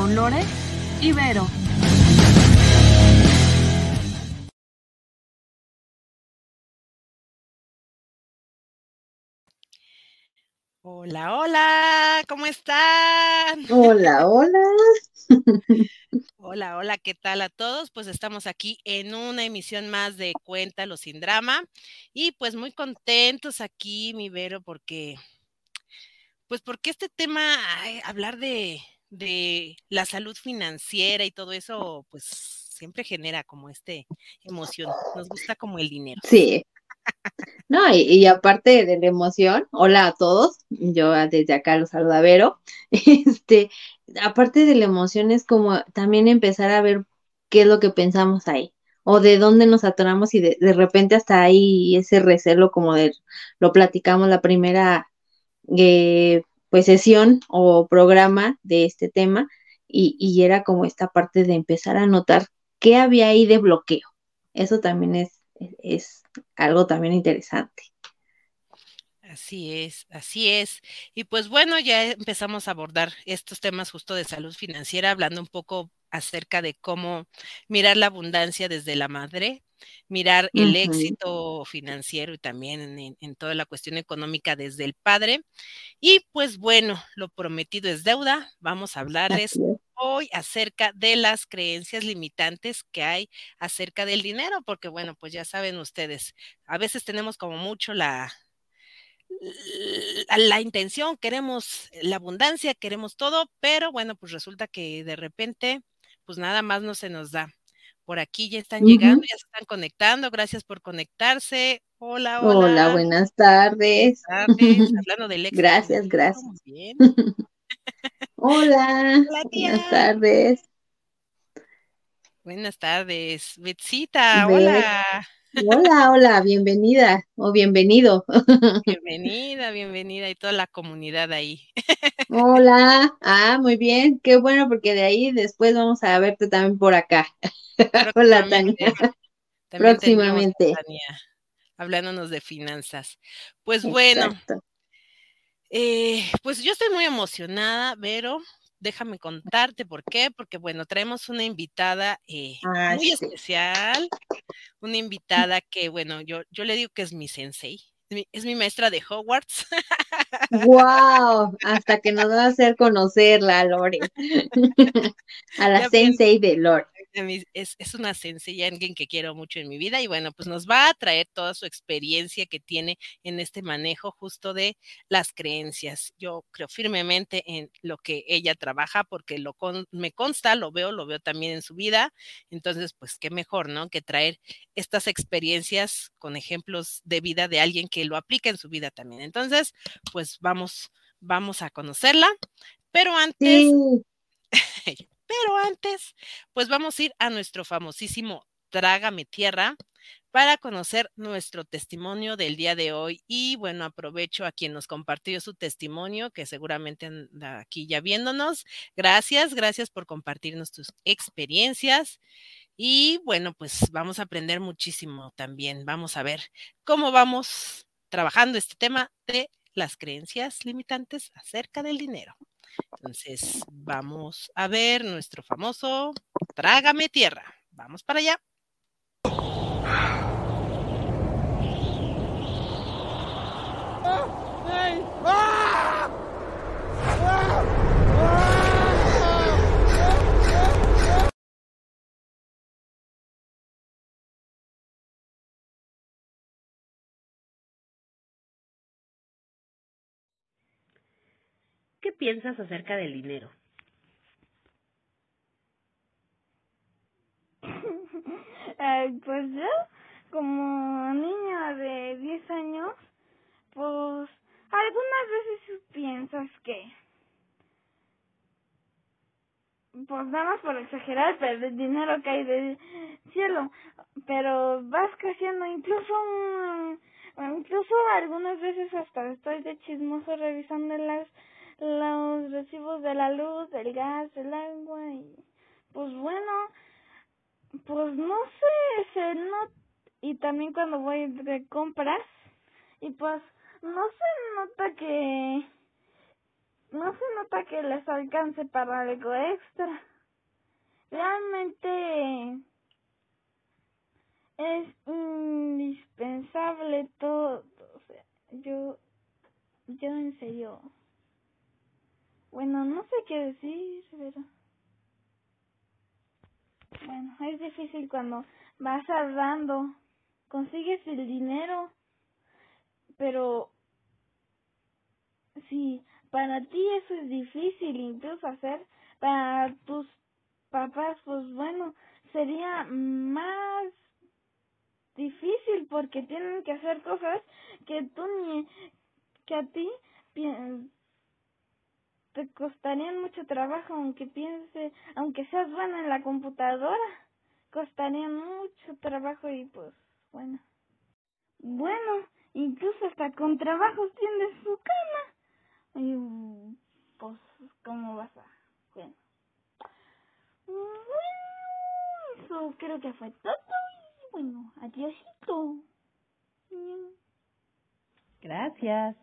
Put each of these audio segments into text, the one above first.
con Lore y Vero. Hola, hola, ¿cómo están? Hola, hola. Hola, hola, ¿qué tal a todos? Pues estamos aquí en una emisión más de Cuéntalo sin drama y pues muy contentos aquí, mi Vero, porque pues porque este tema, hablar de, de la salud financiera y todo eso, pues siempre genera como este emoción. Nos gusta como el dinero. Sí. No, y, aparte de la emoción, hola a todos, yo desde acá los saluda Vero. Este, aparte de la emoción es como también empezar a ver qué es lo que pensamos ahí o de dónde nos atoramos y de, de repente hasta ahí ese recelo como de lo platicamos la primera eh, pues sesión o programa de este tema y, y era como esta parte de empezar a notar qué había ahí de bloqueo. Eso también es, es algo también interesante. Así es, así es. Y pues bueno, ya empezamos a abordar estos temas justo de salud financiera, hablando un poco acerca de cómo mirar la abundancia desde la madre, mirar el éxito financiero y también en, toda la cuestión económica desde el padre. Y pues bueno, lo prometido es deuda. Vamos a hablarles hoy acerca de las creencias limitantes que hay acerca del dinero, porque bueno, pues ya saben ustedes, a veces tenemos como mucho la, la intención, queremos la abundancia, queremos todo, pero bueno, pues resulta que de repente, pues nada más no se nos da. Por aquí ya están llegando, ya se están conectando. Gracias por conectarse. Hola, hola. Hola, buenas tardes. Buenas tardes. Hablando del éxito. Gracias, gracias. hola. Buenas tardes. Buenas tardes. Betsita, hola. Hola, hola, bienvenida o bienvenido. Bienvenida, bienvenida y toda la comunidad ahí. Hola, ah, muy bien, qué bueno porque de ahí después vamos a verte también por acá. Hola, Tania. Próximamente. Tania, hablándonos de finanzas. Pues bueno, eh, pues yo estoy muy emocionada, pero déjame contarte por qué, porque bueno, traemos una invitada eh, ah, muy especial, una invitada que, bueno, yo, yo le digo que es mi sensei, es mi maestra de Hogwarts. ¡Wow! Hasta que nos va a hacer conocerla, Lore. a la sensei de Lore es, es una sencilla, alguien que quiero mucho en mi vida y bueno, pues nos va a traer toda su experiencia que tiene en este manejo justo de las creencias. Yo creo firmemente en lo que ella trabaja porque lo me consta, lo veo, lo veo también en su vida. Entonces, pues qué mejor, ¿no? Que traer estas experiencias con ejemplos de vida de alguien que lo aplica en su vida también. Entonces, pues vamos, vamos a conocerla. Pero antes, Pero antes, pues vamos a ir a nuestro famosísimo Trágame Tierra para conocer nuestro testimonio del día de hoy. Y bueno, aprovecho a quien nos compartió su testimonio, que seguramente anda aquí ya viéndonos. Gracias, gracias por compartirnos tus experiencias. Y bueno, pues vamos a aprender muchísimo también. Vamos a ver cómo vamos trabajando este tema de las creencias limitantes acerca del dinero. Entonces, vamos a ver nuestro famoso Trágame Tierra. Vamos para allá. ¿Qué piensas acerca del dinero? pues yo, como niña de 10 años, pues algunas veces piensas que, pues nada más por exagerar, pero el dinero cae del cielo, pero vas creciendo, incluso, incluso algunas veces hasta estoy de chismoso revisando las los recibos de la luz, del gas, del agua y pues bueno, pues no sé, se nota y también cuando voy de compras y pues no se nota que no se nota que les alcance para algo extra. Realmente es indispensable todo. Yo, yo en serio. Bueno, no sé qué decir, pero. Bueno, es difícil cuando vas ahorrando, consigues el dinero, pero si para ti eso es difícil incluso hacer, para tus papás, pues bueno, sería más difícil porque tienen que hacer cosas que tú ni que a ti te costarían mucho trabajo aunque piense aunque seas buena en la computadora costaría mucho trabajo y pues bueno. Bueno incluso hasta con trabajos tienes su cama. Y pues cómo vas a bueno. Eso creo que fue todo bueno, adiósito. Gracias.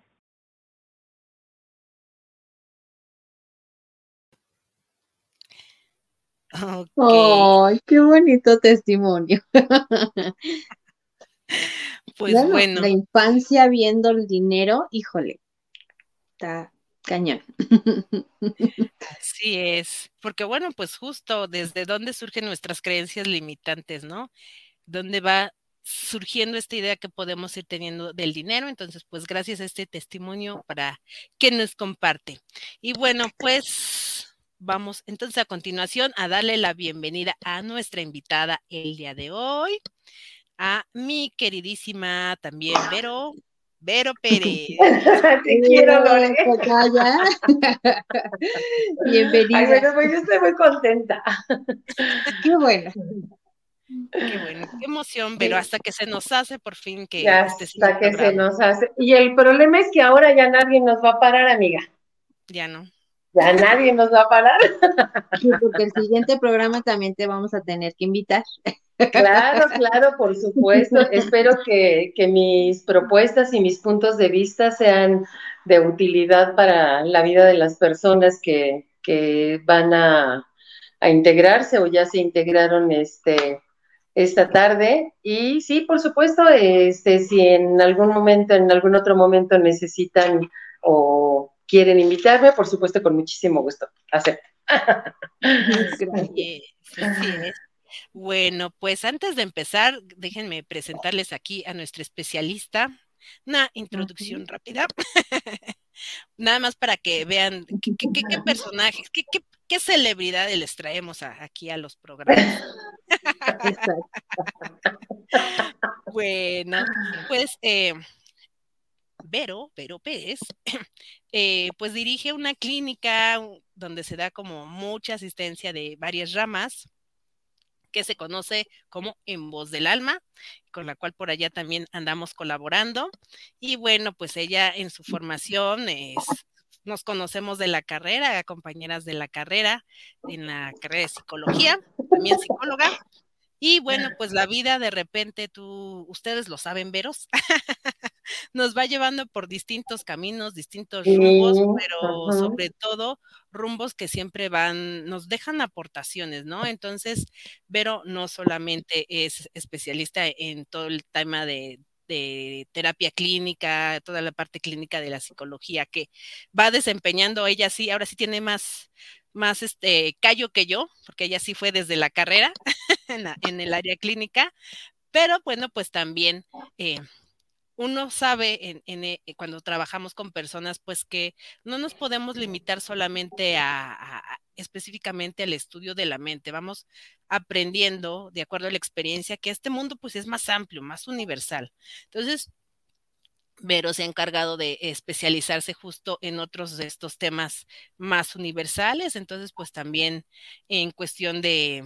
¡Ay, qué bonito testimonio! pues bueno. La infancia viendo el dinero, híjole, está cañón. Así es, porque bueno, pues justo desde dónde surgen nuestras creencias limitantes, ¿no? dónde va surgiendo esta idea que podemos ir teniendo del dinero. Entonces, pues gracias a este testimonio para que nos comparte. Y bueno, pues vamos entonces a continuación a darle la bienvenida a nuestra invitada el día de hoy, a mi queridísima también Vero. Vero Pérez. Te quiero, Lore. Bienvenida. Ay, bueno, pues yo estoy muy contenta. Qué bueno. Qué bueno, qué emoción, pero hasta que se nos hace por fin que hasta que se nos hace. Y el problema es que ahora ya nadie nos va a parar, amiga. Ya no. Ya nadie nos va a parar. porque el siguiente programa también te vamos a tener que invitar. Claro, claro, por supuesto. Espero que, que mis propuestas y mis puntos de vista sean de utilidad para la vida de las personas que, que van a, a integrarse o ya se integraron este esta tarde. Y sí, por supuesto, este, si en algún momento, en algún otro momento necesitan o quieren invitarme, por supuesto, con muchísimo gusto. Acepto. Bueno, pues antes de empezar, déjenme presentarles aquí a nuestra especialista. Una introducción rápida. Nada más para que vean qué, qué, personajes, qué, qué, celebridades les traemos aquí a los programas. bueno, pues eh, Vero, Vero Pérez, eh, pues dirige una clínica donde se da como mucha asistencia de varias ramas que se conoce como En Voz del Alma, con la cual por allá también andamos colaborando. Y bueno, pues ella en su formación nos conocemos de la carrera, compañeras de la carrera, en la carrera de psicología, también psicóloga. Y bueno, pues la vida de repente tú, ustedes lo saben, veros, nos va llevando por distintos caminos, distintos rumbos, pero sobre todo rumbos que siempre van, nos dejan aportaciones, ¿no? Entonces, Vero no solamente es especialista en todo el tema de, de terapia clínica, toda la parte clínica de la psicología que va desempeñando ella sí, ahora sí tiene más, más este callo que yo, porque ella sí fue desde la carrera en, el área clínica, pero bueno, pues también eh, uno sabe eh, cuando trabajamos con personas, pues que no nos podemos limitar solamente a, específicamente al estudio de la mente. Vamos aprendiendo de acuerdo a la experiencia que este mundo pues es más amplio, más universal. Entonces, Vero se ha encargado de especializarse justo en otros de estos temas más universales, entonces pues también en cuestión de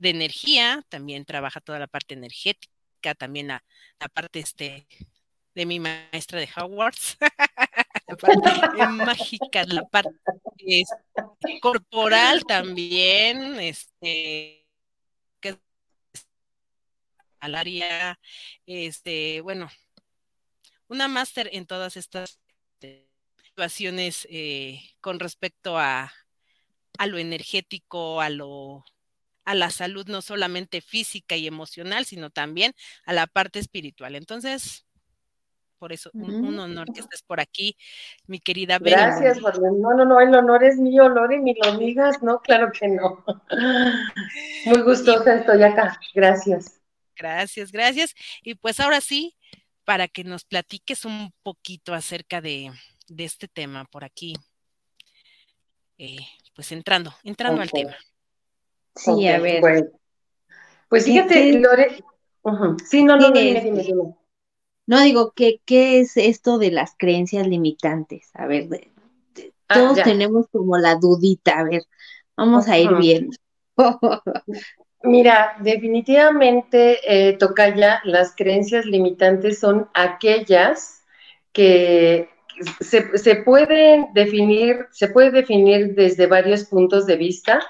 energía, también trabaja toda la parte energética también la, parte este, de mi maestra de Hogwarts, la parte mágica, la parte corporal también, este, que al área, este, bueno, una máster en todas estas. situaciones eh, con respecto a, a lo energético, a lo a la salud no solamente física y emocional, sino también a la parte espiritual. Entonces, por eso, un, honor que estés por aquí, mi querida Gracias, Marlene. No, no, no, el honor es mío, Lore, ni lo digas, no, claro que no. Muy gustosa estoy acá, gracias. Gracias, gracias. Y pues ahora sí, para que nos platiques un poquito acerca de, este tema por aquí. Eh, pues entrando, entrando al tema. Sí, a ver. Pues fíjate, Lore. Sí, no, no, dime, dime, dime. No digo, ¿qué, ¿qué es esto de las creencias limitantes? A ver, ah, todos tenemos como la dudita, a ver, vamos a ir viendo. Mira, definitivamente, eh, ya las creencias limitantes son aquellas que se, se pueden definir, se puede definir desde varios puntos de vista,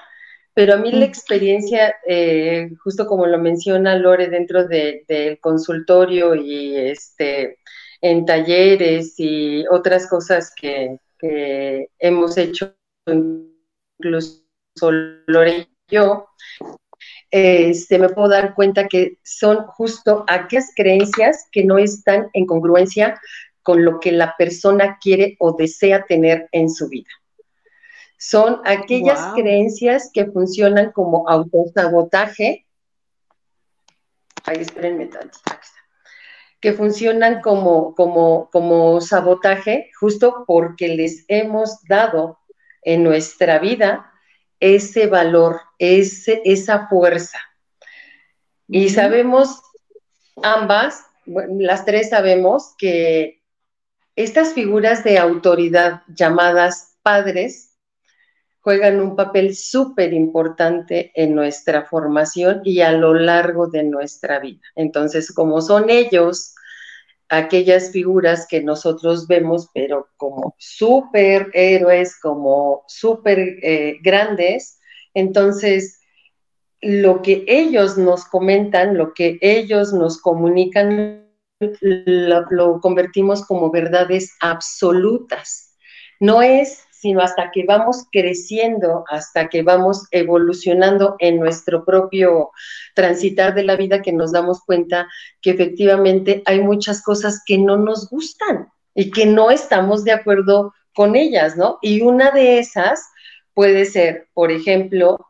pero a mí la experiencia, eh, justo como lo menciona Lore dentro del consultorio y este, en talleres y otras cosas que, hemos hecho, incluso Lore y yo, este, me puedo dar cuenta que son justo aquellas creencias que no están en congruencia con lo que la persona quiere o desea tener en su vida. Son aquellas creencias que funcionan como autosabotaje. Ahí espérenme tantito. Que funcionan como, como, como sabotaje justo porque les hemos dado en nuestra vida ese valor, ese, esa fuerza. Y sabemos ambas, las tres sabemos que estas figuras de autoridad llamadas padres juegan un papel súper importante en nuestra formación y a lo largo de nuestra vida. Entonces, como son ellos, aquellas figuras que nosotros vemos, pero como súper héroes, como súper eh, grandes, entonces lo que ellos nos comentan, lo que ellos nos comunican, lo convertimos como verdades absolutas. No es sino hasta que vamos creciendo, hasta que vamos evolucionando en nuestro propio transitar de la vida, que nos damos cuenta que efectivamente hay muchas cosas que no nos gustan y que no estamos de acuerdo con ellas, ¿no? Y una de esas puede ser, por ejemplo,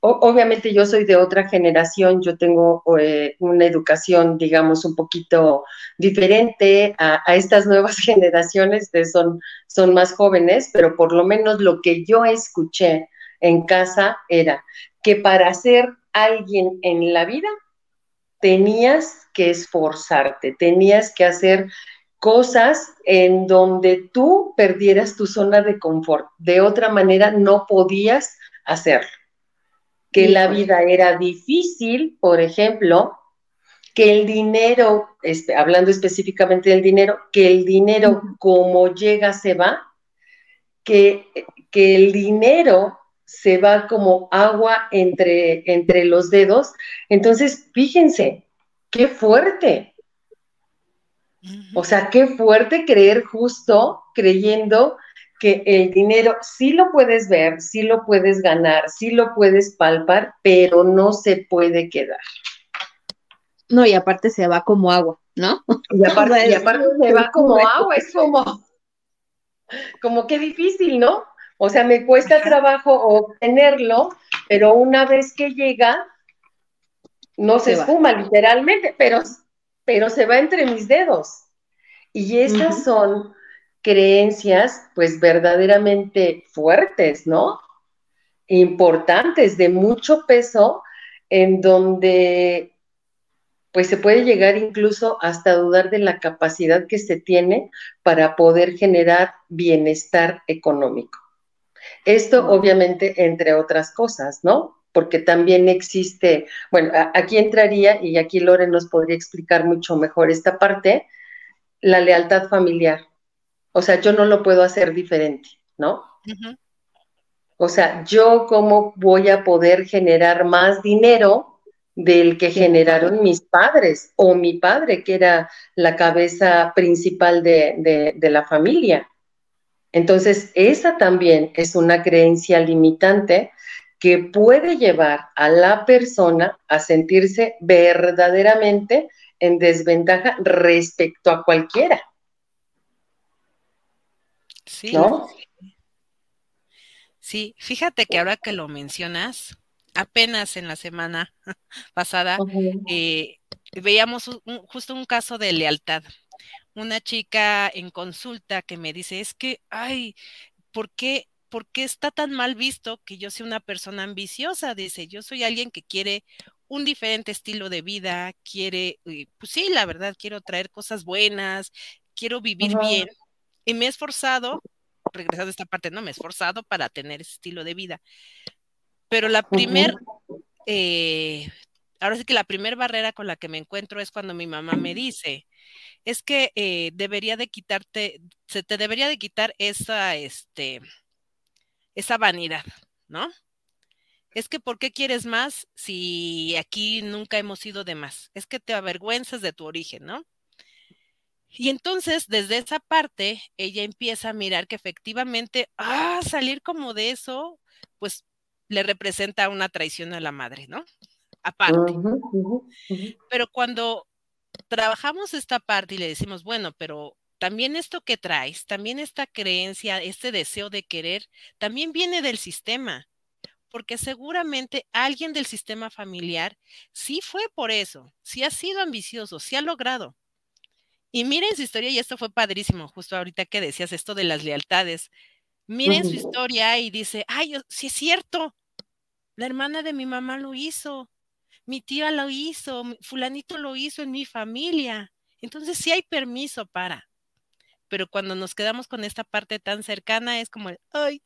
obviamente yo soy de otra generación, yo tengo eh, una educación, digamos, un poquito diferente a, estas nuevas generaciones, que son, son más jóvenes, pero por lo menos lo que yo escuché en casa era que para ser alguien en la vida tenías que esforzarte, tenías que hacer cosas en donde tú perdieras tu zona de confort. De otra manera no podías hacerlo que la vida era difícil, por ejemplo, que el dinero, este, hablando específicamente del dinero, que el dinero como llega se va, que, que el dinero se va como agua entre, entre los dedos. Entonces, fíjense, qué fuerte. O sea, qué fuerte creer justo creyendo que el dinero sí lo puedes ver, sí lo puedes ganar, sí lo puedes palpar, pero no se puede quedar. No, y aparte se va como agua, ¿no? Y aparte, se va como agua, es como, como qué difícil, ¿no? O sea, me cuesta trabajo obtenerlo, pero una vez que llega, no se, espuma literalmente, pero, pero se va entre mis dedos. Y esas son creencias pues verdaderamente fuertes, ¿no? Importantes, de mucho peso, en donde pues se puede llegar incluso hasta dudar de la capacidad que se tiene para poder generar bienestar económico. Esto obviamente entre otras cosas, ¿no? Porque también existe, bueno, aquí entraría y aquí Lore nos podría explicar mucho mejor esta parte, la lealtad familiar. O sea, yo no lo puedo hacer diferente, ¿no? O sea, yo cómo voy a poder generar más dinero del que generaron mis padres o mi padre, que era la cabeza principal de, la familia. Entonces, esa también es una creencia limitante que puede llevar a la persona a sentirse verdaderamente en desventaja respecto a cualquiera. Sí. ¿No? Sí, fíjate que ahora que lo mencionas, apenas en la semana pasada eh, veíamos justo un caso de lealtad. Una chica en consulta que me dice, es que, ay, ¿por qué, ¿por qué está tan mal visto que yo sea una persona ambiciosa? Dice, yo soy alguien que quiere un diferente estilo de vida, quiere, eh, pues sí, la verdad, quiero traer cosas buenas, quiero vivir bien. Y me he esforzado regresando a esta parte, no me he esforzado para tener ese estilo de vida. Pero la primer, eh, ahora sí que la primera barrera con la que me encuentro es cuando mi mamá me dice, es que eh, debería de quitarte, se te debería de quitar esa, este, esa vanidad, ¿no? Es que ¿por qué quieres más si aquí nunca hemos sido de más? Es que te avergüenzas de tu origen, ¿no? Y entonces, desde esa parte, ella empieza a mirar que efectivamente, ah, salir como de eso, pues le representa una traición a la madre, ¿no? Aparte. Pero cuando trabajamos esta parte y le decimos, bueno, pero también esto que traes, también esta creencia, este deseo de querer, también viene del sistema, porque seguramente alguien del sistema familiar sí fue por eso, sí ha sido ambicioso, sí ha logrado, y miren su historia, y esto fue padrísimo, justo ahorita que decías esto de las lealtades. Miren su historia y dice, ay, sí es cierto, la hermana de mi mamá lo hizo, mi tía lo hizo, fulanito lo hizo en mi familia. Entonces sí hay permiso para. Pero cuando nos quedamos con esta parte tan cercana es como, ay,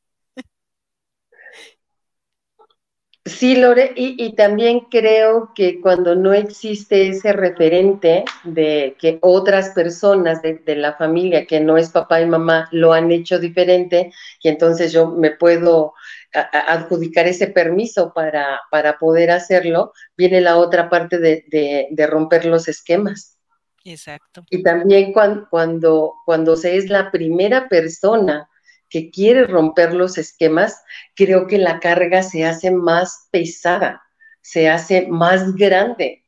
Sí, Lore, y, también creo que cuando no existe ese referente de que otras personas de, la familia, que no es papá y mamá, lo han hecho diferente, y entonces yo me puedo adjudicar ese permiso para, para, poder hacerlo, viene la otra parte de, de, romper los esquemas. Exacto. Y también cuando, cuando, cuando se es la primera persona que quiere romper los esquemas, creo que la carga se hace más pesada, se hace más grande,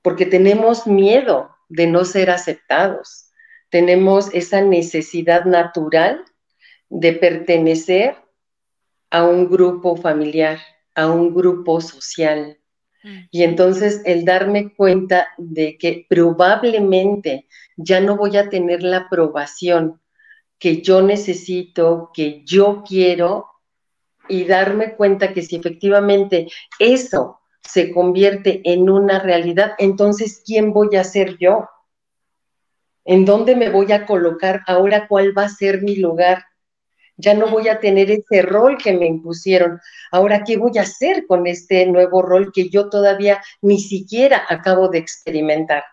porque tenemos miedo de no ser aceptados, tenemos esa necesidad natural de pertenecer a un grupo familiar, a un grupo social. Mm. Y entonces el darme cuenta de que probablemente ya no voy a tener la aprobación que yo necesito, que yo quiero y darme cuenta que si efectivamente eso se convierte en una realidad, entonces ¿quién voy a ser yo? ¿En dónde me voy a colocar ahora? ¿Cuál va a ser mi lugar? Ya no voy a tener ese rol que me impusieron. Ahora, ¿qué voy a hacer con este nuevo rol que yo todavía ni siquiera acabo de experimentar?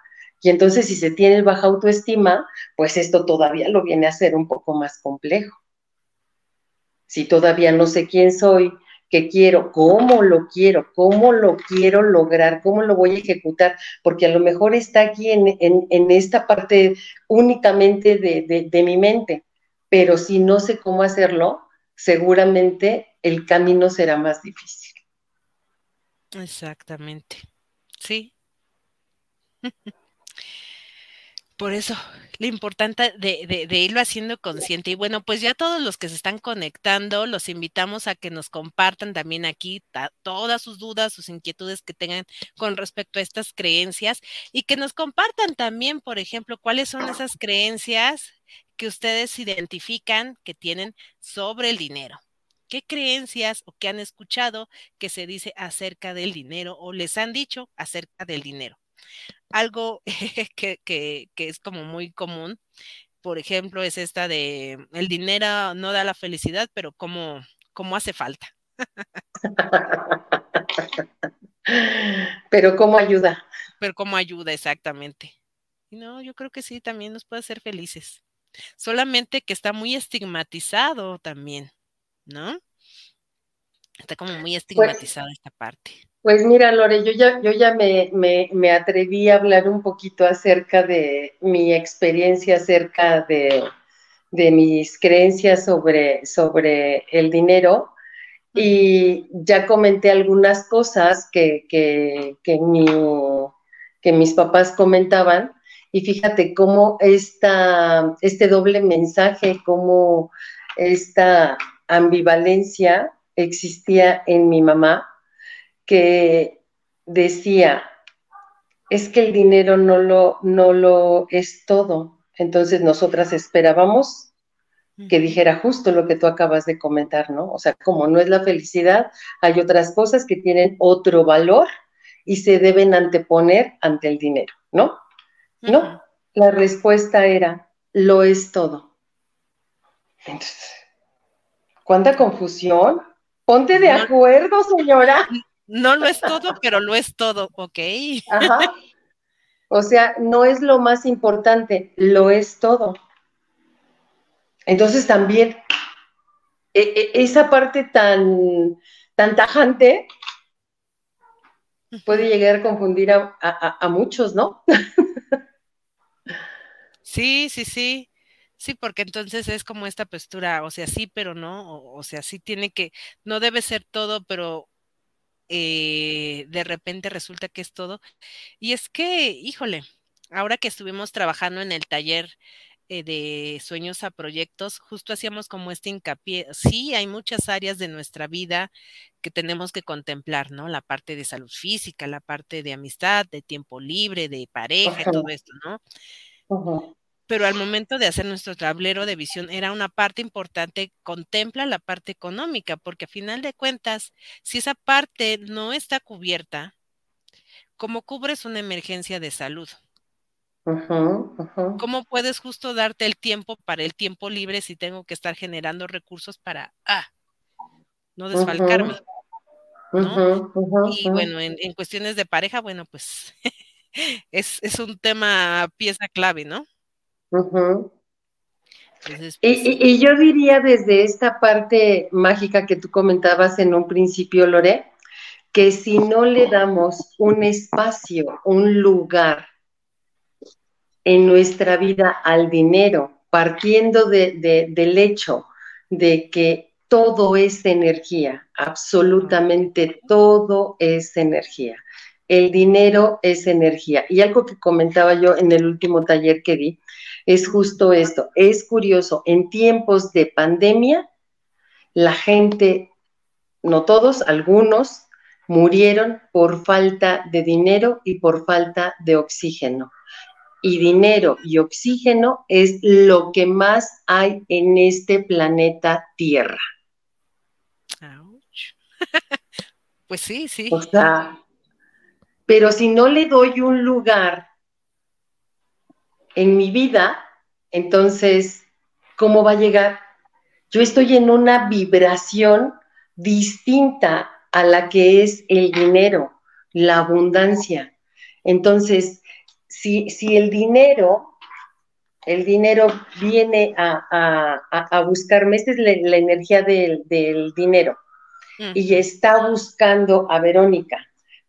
Y entonces si se tiene baja autoestima, pues esto todavía lo viene a hacer un poco más complejo. Si todavía no sé quién soy, qué quiero, cómo lo quiero, cómo lo quiero lograr, cómo lo voy a ejecutar, porque a lo mejor está aquí en, esta parte únicamente de, de mi mente, pero si no sé cómo hacerlo, seguramente el camino será más difícil. Exactamente. Sí. Por eso, lo importante de, irlo haciendo consciente. Y bueno, pues ya todos los que se están conectando, los invitamos a que nos compartan también aquí todas sus dudas, sus inquietudes que tengan con respecto a estas creencias y que nos compartan también, por ejemplo, cuáles son esas creencias que ustedes identifican que tienen sobre el dinero. ¿Qué creencias o qué han escuchado que se dice acerca del dinero o les han dicho acerca del dinero? Algo que, es como muy común, por ejemplo, es esta de el dinero no da la felicidad, pero como, como hace falta. pero cómo ayuda. Pero cómo ayuda, exactamente. No, yo creo que sí, también nos puede hacer felices. Solamente que está muy estigmatizado también, ¿no? Está como muy pues estigmatizada esta parte. Pues mira, Lore, yo ya, yo ya me, me, atreví a hablar un poquito acerca de mi experiencia acerca de, de mis creencias sobre, sobre el dinero. Y ya comenté algunas cosas que, que, que, que mis papás comentaban. Y fíjate cómo esta, este doble mensaje, cómo esta ambivalencia existía en mi mamá, que decía, es que el dinero no lo, no lo es todo. Entonces nosotras esperábamos que dijera justo lo que tú acabas de comentar, ¿no? O sea, como no es la felicidad, hay otras cosas que tienen otro valor y se deben anteponer ante el dinero, ¿no? No, la respuesta era, lo es todo. Entonces, ¿cuánta confusión? Ponte de acuerdo, señora. No lo es todo, pero lo es todo, ¿ok? Ajá. O sea, no es lo más importante, lo es todo. Entonces también e, e, esa parte tan, tan tajante puede llegar a confundir a muchos, ¿no? Sí, sí, sí. Sí, porque entonces es como esta postura, o sea, sí, pero no, o, sea, sí tiene que, no debe ser todo, pero eh, de repente resulta que es todo. Y es que, híjole, ahora que estuvimos trabajando en el taller eh, de sueños a proyectos, justo hacíamos como este hincapié. Sí, hay muchas áreas de nuestra vida que tenemos que contemplar, ¿no? La parte de salud física, la parte de amistad, de tiempo libre, de pareja, y todo esto, ¿no? Pero al momento de hacer nuestro tablero de visión era una parte importante, contempla la parte económica, porque a final de cuentas, si esa parte no está cubierta, ¿cómo cubres una emergencia de salud? ¿Cómo puedes justo darte el tiempo para el tiempo libre si tengo que estar generando recursos para, ah, no desfalcarme? y bueno, en, en, cuestiones de pareja, bueno, pues es, es un tema pieza clave, ¿no? Pues y, yo diría desde esta parte mágica que tú comentabas en un principio, Lore, que si no le damos un espacio, un lugar en nuestra vida al dinero, partiendo del hecho de que todo es energía, absolutamente todo es energía el dinero es energía. Y algo que comentaba yo en el último taller que di es justo esto. Es curioso, en tiempos de pandemia, la gente, no todos, algunos, murieron por falta de dinero y por falta de oxígeno. Y dinero y oxígeno es lo que más hay en este planeta Tierra. pues sí, sí. O sea, pero si no le doy un lugar en mi vida, entonces, ¿cómo va a llegar? Yo estoy en una vibración distinta a la que es el dinero, la abundancia. Entonces, si, si el dinero, el dinero viene a, buscarme, esta es la, energía del, dinero, y está buscando a Verónica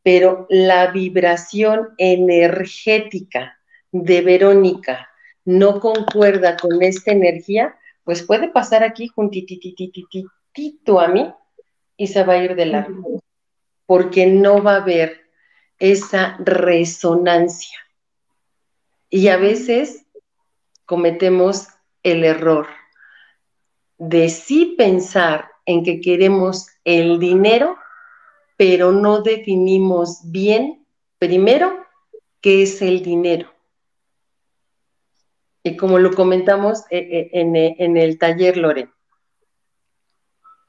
pero la vibración energética de Verónica no concuerda con esta energía, pues puede pasar aquí juntititititito a mí y se va a ir de largo, porque no va a haber esa resonancia. Y a veces cometemos el error de sí pensar en que queremos el dinero pero no definimos bien, primero, qué es el dinero. Y como lo comentamos eh, eh, eh, en, el taller, Lore,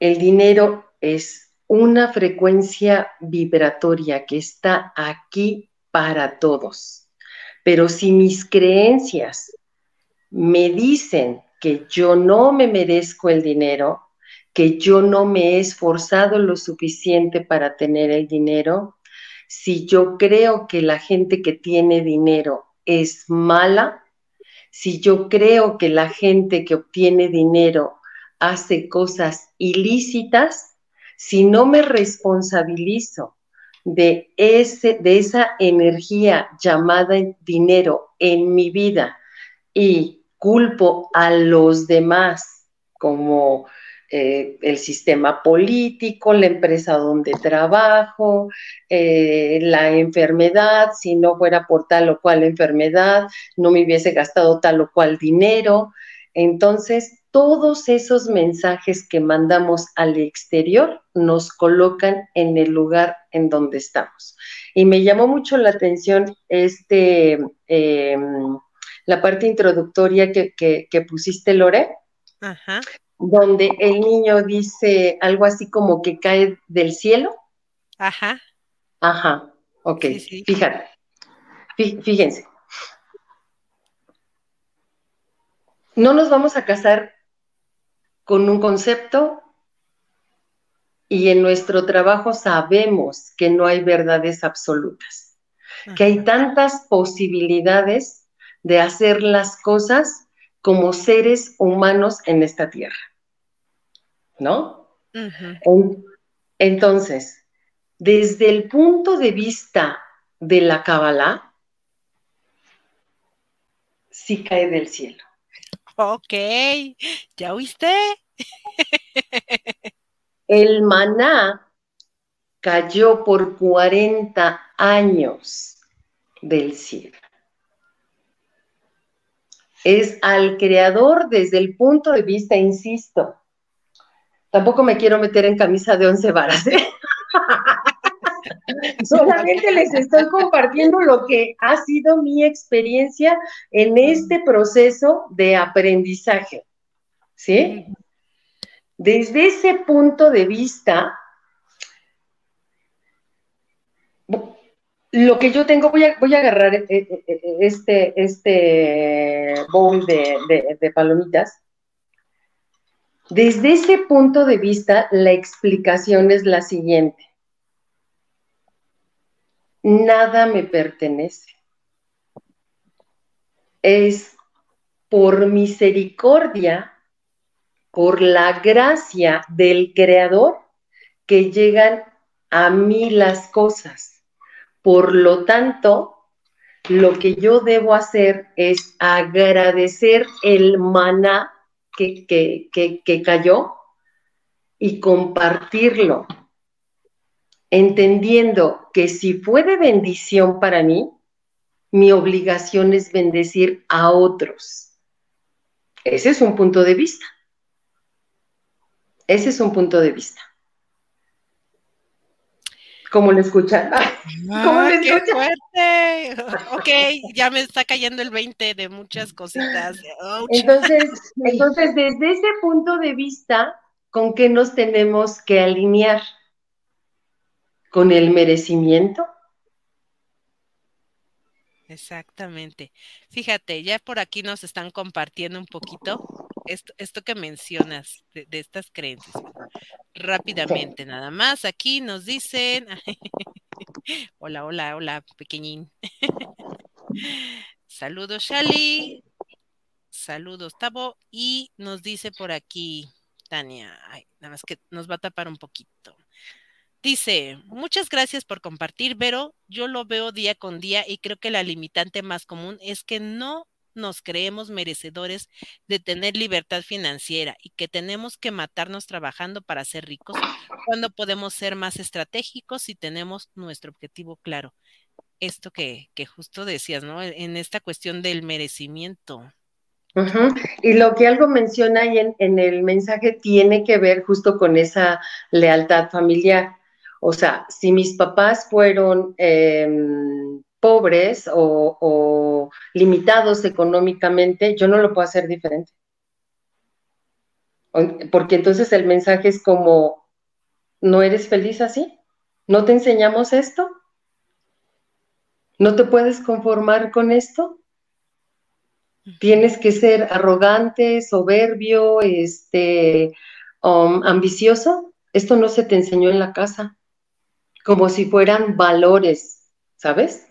el dinero es una frecuencia vibratoria que está aquí para todos. Pero si mis creencias me dicen que yo no me merezco el dinero, que yo no me he esforzado lo suficiente para tener el dinero, si yo creo que la gente que tiene dinero es mala, si yo creo que la gente que obtiene dinero hace cosas ilícitas, si no me responsabilizo de, ese, de esa energía llamada dinero en mi vida y culpo a los demás, como eh, el sistema político, la empresa donde trabajo, eh, la enfermedad, si no fuera por tal o cual enfermedad, no me hubiese gastado tal o cual dinero. Entonces, todos esos mensajes que mandamos al exterior nos colocan en el lugar en donde estamos. Y me llamó mucho la atención este, em, la parte introductoria que, que pusiste, Lore, Ajá donde el niño dice algo así como que cae del cielo. Ajá. Ajá, ok, fíjate, fíjense. No nos vamos a casar con un concepto y en nuestro trabajo sabemos que no hay verdades absolutas, que hay tantas posibilidades de hacer las cosas como seres humanos en esta tierra. ¿No? Entonces, desde el punto de vista de la Kabbalah, sí cae del cielo. Ok, ¿ya oíste? el maná cayó por 40 años del cielo es al creador desde el punto de vista, insisto, tampoco me quiero meter en camisa de once varas. ¿eh? Solamente les estoy compartiendo lo que ha sido mi experiencia en este proceso de aprendizaje. ¿Sí? Desde ese punto de vista, lo que yo tengo, voy a, voy a agarrar eh, eh, eh, este, este bowl de, de palomitas. Desde ese punto de vista, la explicación es la siguiente. Nada me pertenece. Es por misericordia, por la gracia del Creador, que llegan a mí las cosas por lo tanto, lo que yo debo hacer es agradecer el maná que, que, cayó y compartirlo, entendiendo que si fue de bendición para mí, mi obligación es bendecir a otros. Ese es un punto de vista. Ese es un punto de vista. ¿Cómo lo escuchan? ¿Cómo ah, qué fuerte! Ok, ya me está cayendo el 20 de muchas cositas. Entonces, entonces, desde ese punto de vista, ¿con qué nos tenemos que alinear? ¿Con el merecimiento? Exactamente. Fíjate, ya por aquí nos están compartiendo un poquito esto, esto que mencionas de, estas creencias. Rápidamente, nada más. Aquí nos dicen, hola, hola, hola, pequeñín. Saludos, Shali. Saludos, Tabo. Y nos dice por aquí, Tania, nada más que nos va a tapar un poquito. Dice, muchas gracias por compartir, Vero. Yo lo veo día con día y creo que la limitante más común es que no nos creemos merecedores de tener libertad financiera y que tenemos que matarnos trabajando para ser ricos cuando podemos ser más estratégicos si tenemos nuestro objetivo claro. Esto que, que justo decías, ¿no? En esta cuestión del merecimiento. Y lo que algo menciona ahí en, en, el mensaje tiene que ver justo con esa lealtad familiar. O sea, si mis papás fueron em, pobres o, limitados económicamente, yo no lo puedo hacer diferente. Porque entonces el mensaje es como, ¿no eres feliz así? ¿No te enseñamos esto? ¿No te puedes conformar con esto? Tienes que ser arrogante, soberbio, este, um, ambicioso. Esto no se te enseñó en la casa como si fueran valores, ¿sabes?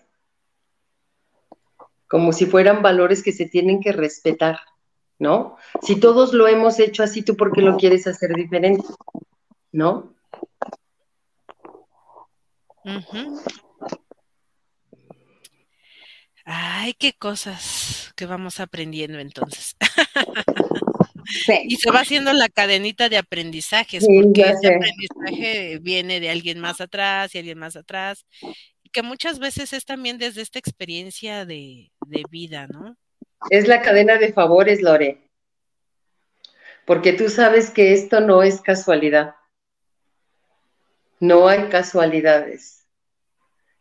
Como si fueran valores que se tienen que respetar, ¿no? Si todos lo hemos hecho así, ¿tú por qué lo quieres hacer diferente? ¿No? Ay, qué cosas que vamos aprendiendo entonces. Y se va haciendo la cadenita de aprendizajes, porque ese aprendizaje viene de alguien más atrás y alguien más atrás, y que muchas veces es también desde esta experiencia de, de vida, ¿no? Es la cadena de favores, Lore, porque tú sabes que esto no es casualidad. No hay casualidades.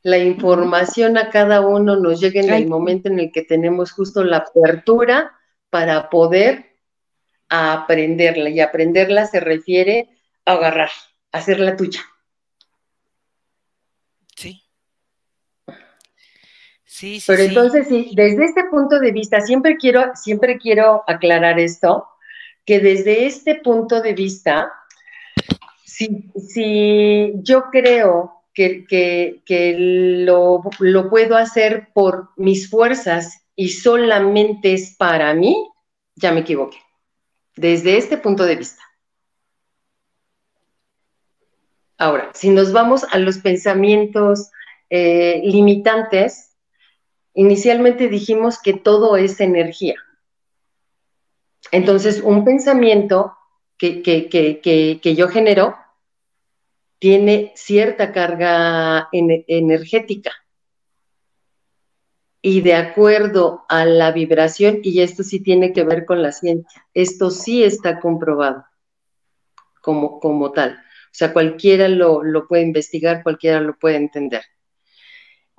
La información a cada uno nos llega en el momento en el que tenemos justo la apertura para poder aprenderla. Y aprenderla se refiere a agarrar, a hacerla tuya. Sí. Sí, Pero entonces, sí, desde este punto de vista, siempre quiero, siempre quiero aclarar esto, que desde este punto de vista, si, yo creo que, lo, lo, puedo hacer por mis fuerzas y solamente es para mí, ya me equivoqué. Desde este punto de vista. Ahora, si nos vamos a los pensamientos eh, limitantes, inicialmente dijimos que todo es energía. Entonces, un pensamiento que, que yo genero tiene cierta carga energética. Y de acuerdo a la vibración, y esto sí tiene que ver con la ciencia, esto sí está comprobado como, como tal. O sea, cualquiera lo, lo puede investigar, cualquiera lo puede entender.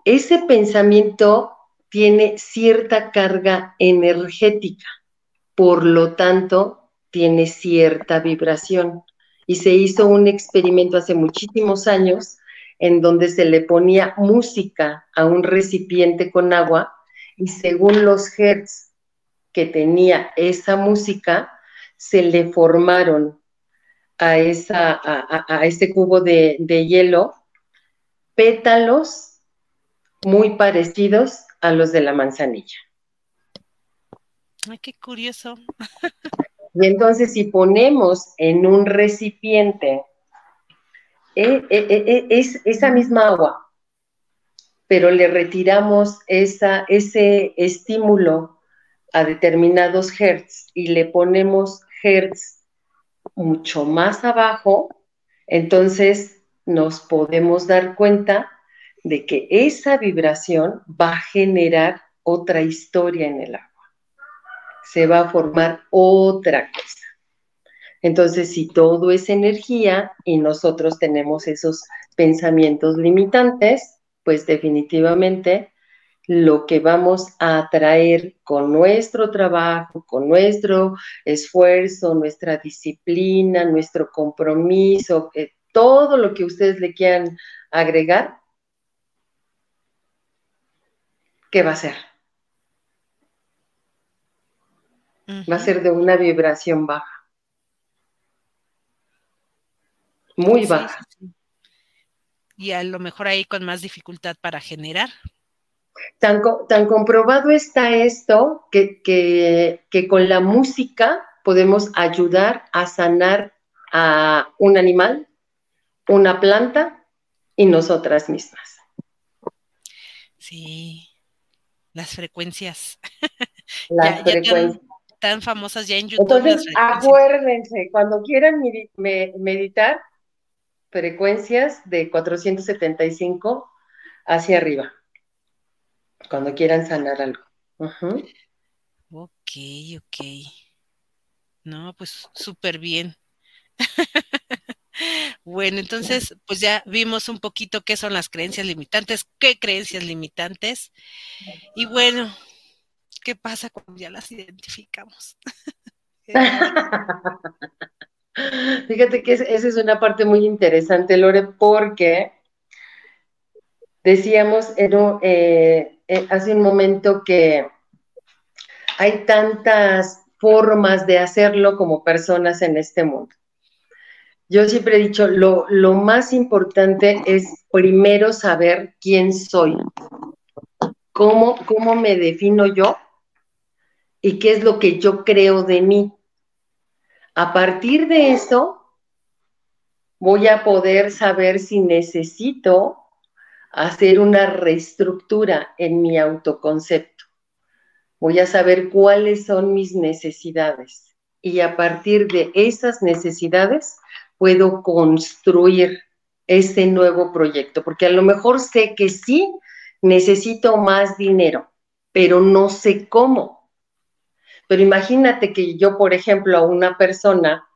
Ese pensamiento tiene cierta carga energética, por lo tanto, tiene cierta vibración y se hizo un experimento hace muchísimos años en donde se le ponía música a un recipiente con agua y según los hertz que tenía esa música, se le formaron a, esa, a, este cubo de, de hielo pétalos muy parecidos a los de la manzanilla. Ay, qué curioso. Y entonces si ponemos en un recipiente eh, eh, eh, es esa misma agua, pero le retiramos esa, ese estímulo a determinados hertz y le ponemos hertz mucho más abajo, entonces nos podemos dar cuenta de que esa vibración va a generar otra historia en el agua se va a formar otra cosa. Entonces, si todo es energía y nosotros tenemos esos pensamientos limitantes, pues definitivamente lo que vamos a atraer con nuestro trabajo, con nuestro esfuerzo, nuestra disciplina, nuestro compromiso, eh, todo lo que ustedes le quieran agregar, ¿qué va a ser? va a ser de una vibración baja. Muy baja. Y a lo mejor ahí con más dificultad para generar. Tan, tan comprobado está esto que, que con la música podemos ayudar a sanar a un animal, una planta y nosotras mismas. Sí, las frecuencias. Las frecuencias tan famosas ya en YouTube. Entonces, acuérdense, cuando quieran meditar, frecuencias de 475 hacia arriba, cuando quieran sanar algo. Ok, ok. No, pues súper bien. bueno, entonces, pues ya vimos un poquito qué son las creencias limitantes, qué creencias limitantes. Y bueno, ¿Qué pasa cuando ya las identificamos? Fíjate que esa es una parte muy interesante, Lore, porque decíamos eh, eh, hace un momento que hay tantas formas de hacerlo como personas en este mundo. Yo siempre he dicho, lo, lo más importante es primero saber quién soy, cómo, cómo me defino yo y qué es lo que yo creo de mí. A partir de eso, voy a poder saber si necesito hacer una reestructura en mi autoconcepto. voy a saber cuáles son mis necesidades y a partir de esas necesidades puedo construir ese nuevo proyecto, porque a lo mejor sé que sí necesito más dinero, pero no sé cómo. Pero imagínate que yo, por ejemplo, a una persona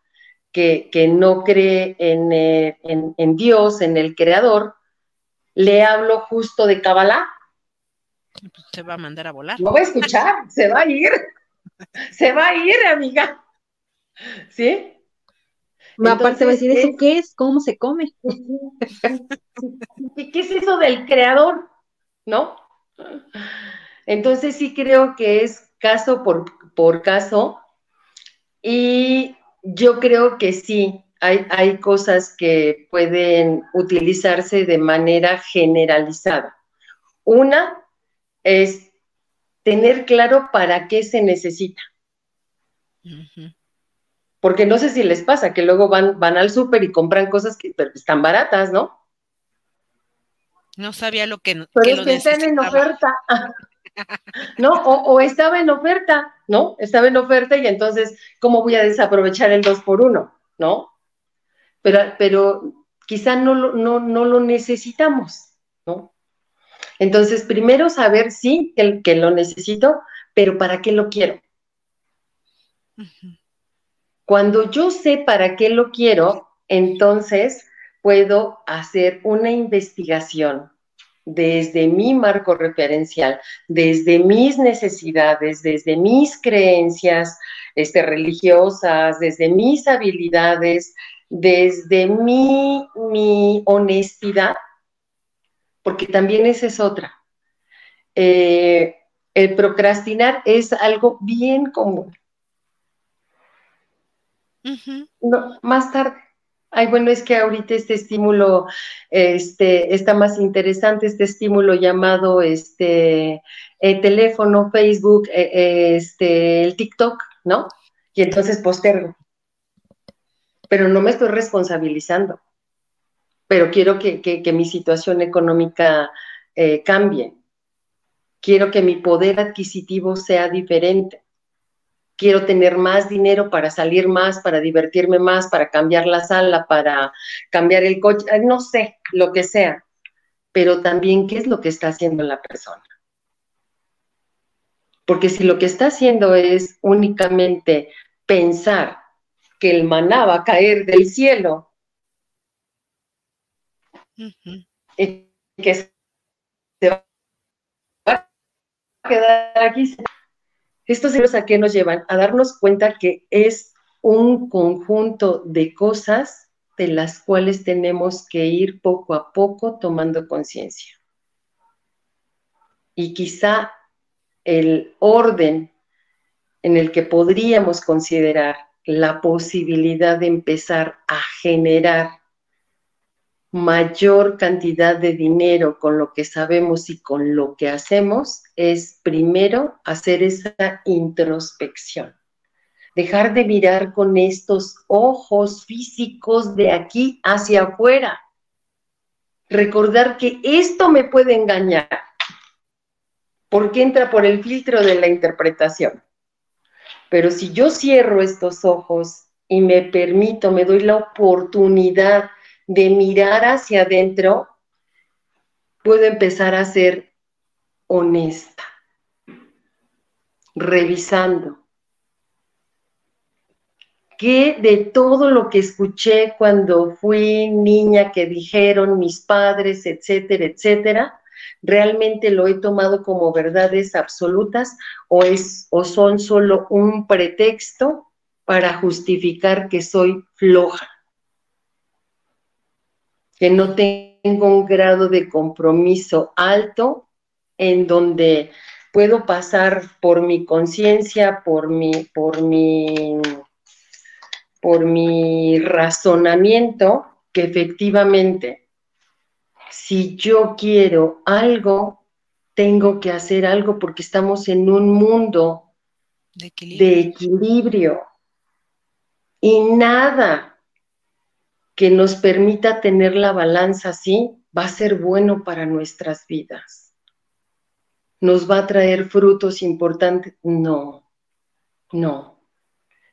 que, no cree eh, en, en, Dios, en el Creador, le hablo justo de Kabbalah. Se va a mandar a volar. No va a escuchar, se va a ir. Se va a ir, amiga. ¿Sí? Aparte va a decir, ¿eso qué es? ¿Cómo se come? ¿Qué es eso del creador? ¿No? Entonces sí creo que es caso por, por caso y yo creo que sí, hay, hay cosas que pueden utilizarse de manera generalizada. Una es tener claro para qué se necesita. Porque no sé si les pasa que luego van, van al súper y compran cosas que están baratas, ¿no? No sabía lo que. Pero que, están en oferta. ¿No? O, estaba en oferta, ¿no? Estaba en oferta y entonces, ¿cómo voy a desaprovechar el 2 por 1 ¿No? Pero, pero quizá no lo, no, no lo necesitamos, ¿no? Entonces, primero saber, sí, que, que lo necesito, pero ¿para qué lo quiero? Cuando yo sé para qué lo quiero, entonces puedo hacer una investigación desde mi marco referencial, desde mis necesidades, desde mis creencias este, religiosas, desde mis habilidades, desde mi, mi honestidad, porque también esa es otra. Eh, el procrastinar es algo bien común no, más tarde. Ay, bueno, es que ahorita este estímulo este, está más interesante, este estímulo llamado este, eh, teléfono, Facebook, eh, eh, este, el TikTok, ¿no? Y entonces postergo. Pero no me estoy responsabilizando. Pero quiero que, que mi situación económica cambie. Quiero que mi poder adquisitivo sea diferente quiero tener más dinero para salir más, para divertirme más, para cambiar la sala, para cambiar el coche, no sé, lo que sea. Pero también, ¿qué es lo que está haciendo la persona? Porque si lo que está haciendo es únicamente pensar que el maná va a caer del cielo, y que se va a quedar aquí estos libros a qué nos llevan? A darnos cuenta que es un conjunto de cosas de las cuales tenemos que ir poco a poco tomando conciencia. Y quizá el orden en el que podríamos considerar la posibilidad de empezar a generar mayor cantidad de dinero con lo que sabemos y con lo que hacemos es primero hacer esa introspección. Dejar de mirar con estos ojos físicos de aquí hacia afuera. Recordar que esto me puede engañar porque entra por el filtro de la interpretación. Pero si yo cierro estos ojos y me permito, me doy la oportunidad de mirar hacia adentro, puedo empezar a ser honesta, revisando qué de todo lo que escuché cuando fui niña que dijeron mis padres, etcétera, etcétera, realmente lo he tomado como verdades absolutas o, es, o son solo un pretexto para justificar que soy floja que no tengo un grado de compromiso alto en donde puedo pasar por mi conciencia, por mi, por mi, por mi razonamiento, que efectivamente, si yo quiero algo, tengo que hacer algo porque estamos en un mundo de equilibrio. De equilibrio. Y nada que nos permita tener la balanza así, va a ser bueno para nuestras vidas. nos va a traer frutos importantes. No, no.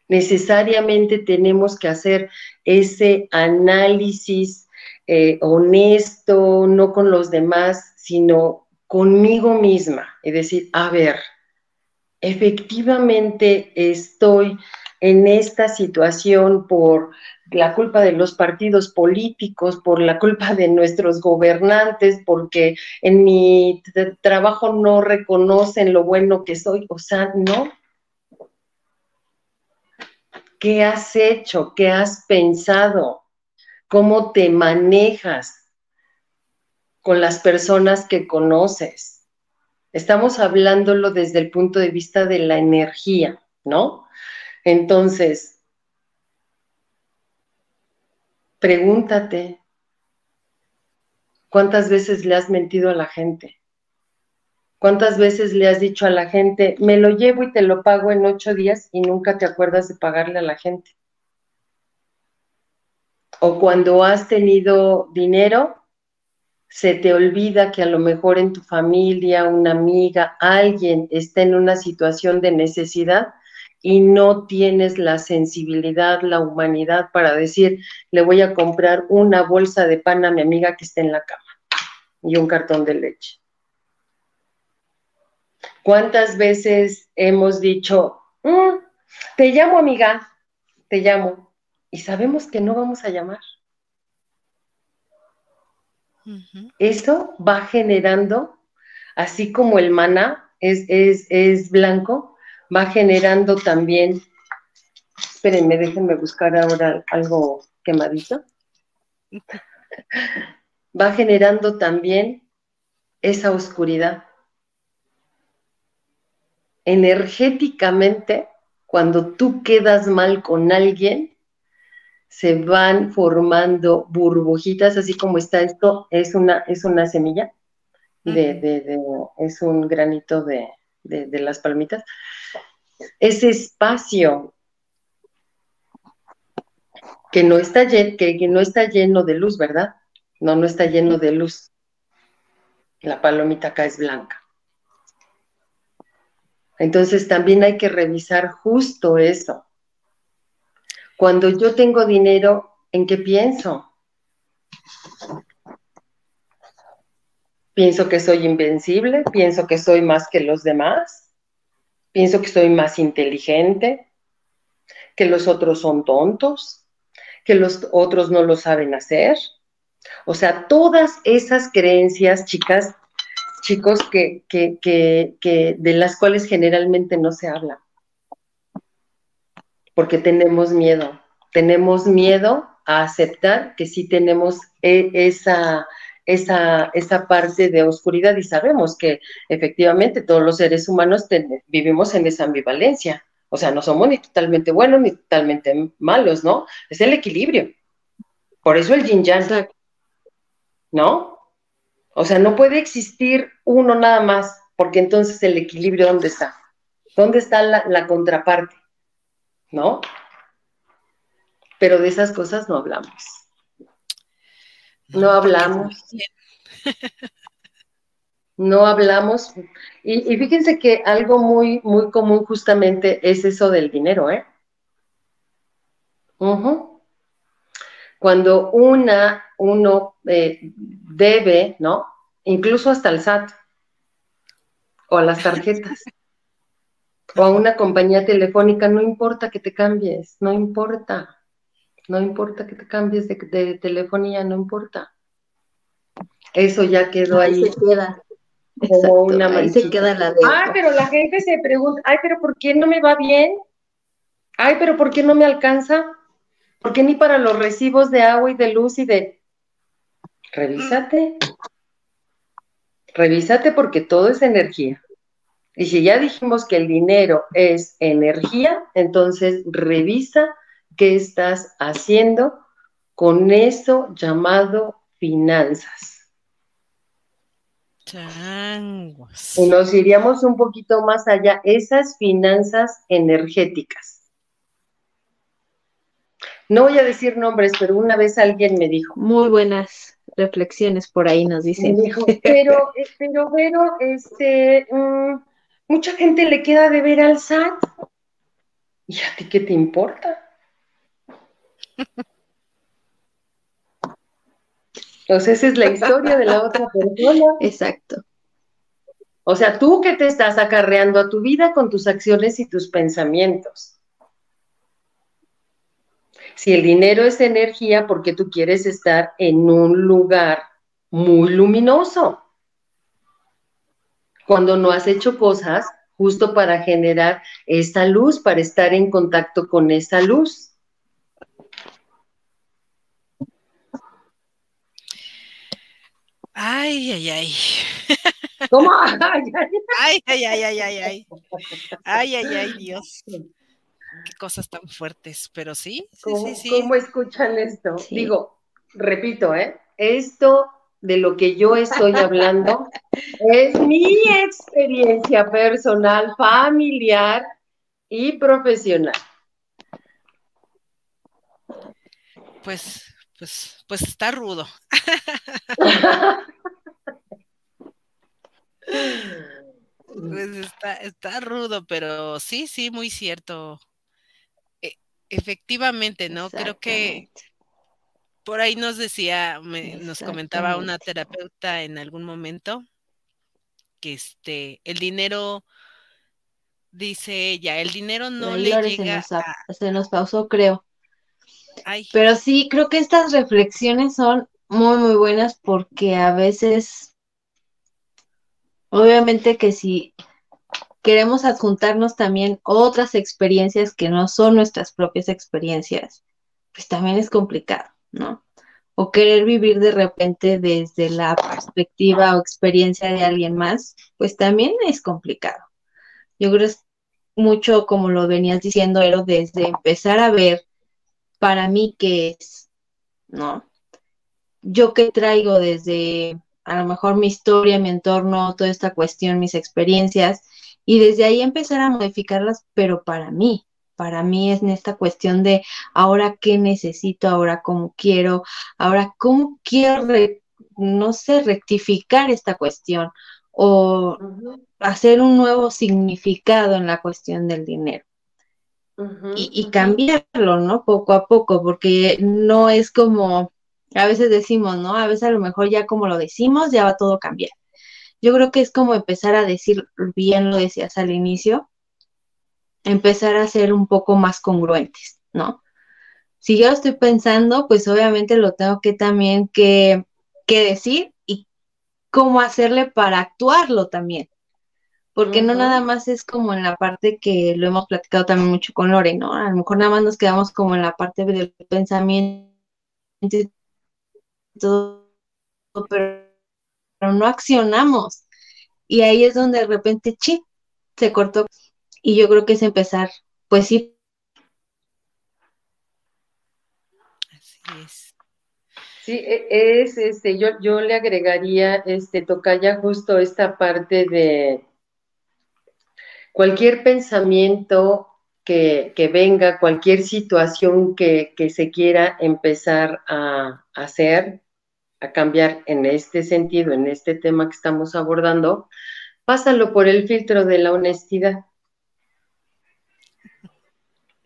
Necesariamente tenemos que hacer ese análisis eh, honesto, no con los demás, sino conmigo misma. Es decir, a ver, efectivamente estoy en esta situación por la culpa de los partidos políticos, por la culpa de nuestros gobernantes, porque en mi trabajo no reconocen lo bueno que soy. O sea, no. ¿Qué has hecho? ¿Qué has pensado? ¿Cómo te manejas con las personas que conoces? Estamos hablándolo desde el punto de vista de la energía, ¿no? Entonces, pregúntate, ¿cuántas veces le has mentido a la gente? ¿Cuántas veces le has dicho a la gente, me lo llevo y te lo pago en ocho días y nunca te acuerdas de pagarle a la gente? O cuando has tenido dinero, se te olvida que a lo mejor en tu familia, una amiga, alguien está en una situación de necesidad y no tienes la sensibilidad, la humanidad para decir, le voy a comprar una bolsa de pan a mi amiga que está en la cama y un cartón de leche. ¿Cuántas veces hemos dicho, mm, te llamo amiga, te llamo, y sabemos que no vamos a llamar? Eso va generando, así como el maná es, es, es blanco, va generando también, espérenme, déjenme buscar ahora algo quemadito, va generando también esa oscuridad. Energéticamente, cuando tú quedas mal con alguien, se van formando burbujitas, así como está esto, es una, es una semilla, de, es un granito de, de, las palmitas, ese espacio que no, está que, no está lleno de luz, ¿verdad? No, no está lleno de luz. La palomita acá es blanca. Entonces también hay que revisar justo eso. Cuando yo tengo dinero, ¿en qué pienso? Pienso que soy invencible, pienso que soy más que los demás, pienso que soy más inteligente, que los otros son tontos, que los otros no lo saben hacer. O sea, todas esas creencias, chicas, chicos, que, que, que, de las cuales generalmente no se habla. Porque tenemos miedo, tenemos miedo a aceptar que sí tenemos e, esa, esa, esa parte de oscuridad y sabemos que efectivamente todos los seres humanos vivimos en esa ambivalencia. O sea, no somos ni totalmente buenos ni totalmente malos, ¿no? Es el equilibrio. Por eso el yin yang. ¿No? O sea, no puede existir uno nada más, porque entonces el equilibrio, ¿dónde está? ¿Dónde está la, la contraparte? ¿No? Pero de esas cosas no hablamos. No hablamos. No hablamos. Y, fíjense que algo muy, muy común justamente es eso del dinero, ¿eh? Cuando una, uno eh, debe, ¿no? Incluso hasta el SAT o a las tarjetas o a una compañía telefónica, no importa que te cambies, no importa. No importa que te cambies de, telefonía, no importa. Eso ya quedó ahí. se queda. Como una ahí se queda la de. Ay, pero la gente se pregunta, ay, pero ¿por qué no me va bien? Ay, pero ¿por qué no me alcanza? ¿Por qué ni para los recibos de agua y de luz y de... Revísate. Revísate porque todo es energía. Y si ya dijimos que el dinero es energía, entonces revisa qué estás haciendo con eso llamado finanzas. Y nos iríamos un poquito más allá, esas finanzas energéticas. No voy a decir nombres, pero una vez alguien me dijo. Muy buenas reflexiones por ahí nos dicen. Me dijo, pero, eh, pero, Vero, este, mm, mucha gente le queda de ver al SAT. ¿Y a ti qué te importa? Entonces, esa es la historia de la otra persona. Exacto. O sea, tú que te estás acarreando a tu vida con tus acciones y tus pensamientos. Si el dinero es energía, porque tú quieres estar en un lugar muy luminoso. Cuando no has hecho cosas justo para generar esa luz, para estar en contacto con esa luz. Ay, ay, ay. ¿Cómo? Ay, ay, ay, ay, ay, ay. Ay, ay, ay, Dios. Qué cosas tan fuertes, pero sí, sí, ¿Cómo, sí, sí. cómo escuchan esto? Sí. Digo, repito, ¿eh? Esto de lo que yo estoy hablando es mi experiencia personal, familiar y profesional. Pues, pues, pues está rudo. Pues está, está rudo, pero sí, sí, muy cierto. E- efectivamente, ¿no? Creo que por ahí nos decía, me- nos comentaba una terapeuta en algún momento que este, el dinero, dice ella, el dinero no ahí le se llega nos, ap- a, se nos pausó, creo. Pero sí, creo que estas reflexiones son muy, muy buenas porque a veces, obviamente que si queremos adjuntarnos también otras experiencias que no son nuestras propias experiencias, pues también es complicado, ¿no? O querer vivir de repente desde la perspectiva o experiencia de alguien más, pues también es complicado. Yo creo que es mucho como lo venías diciendo, Ero, desde empezar a ver para mí qué es, ¿no? Yo qué traigo desde a lo mejor mi historia, mi entorno, toda esta cuestión, mis experiencias, y desde ahí empezar a modificarlas, pero para mí, para mí es en esta cuestión de ahora qué necesito, ahora cómo quiero, ahora cómo quiero, re- no sé, rectificar esta cuestión o hacer un nuevo significado en la cuestión del dinero y, cambiarlo, ¿no? Poco a poco, porque no es como, a veces decimos, ¿no? A veces a lo mejor ya como lo decimos, ya va todo a cambiar. Yo creo que es como empezar a decir, bien lo decías al inicio, empezar a ser un poco más congruentes, ¿no? Si yo lo estoy pensando, pues obviamente lo tengo que también que, que decir y cómo hacerle para actuarlo también. Porque no nada más es como en la parte que lo hemos platicado también mucho con Lore, ¿no? A lo mejor nada más nos quedamos como en la parte del pensamiento y todo, pero, pero no accionamos. Y ahí es donde de repente, chi, se cortó. Y yo creo que es empezar, pues sí, así es. Sí, e- es este, yo, yo le agregaría, este, tocaya justo esta parte de cualquier pensamiento que, que venga, cualquier situación que, que se quiera empezar a hacer, a cambiar en este sentido, en este tema que estamos abordando, pásalo por el filtro de la honestidad.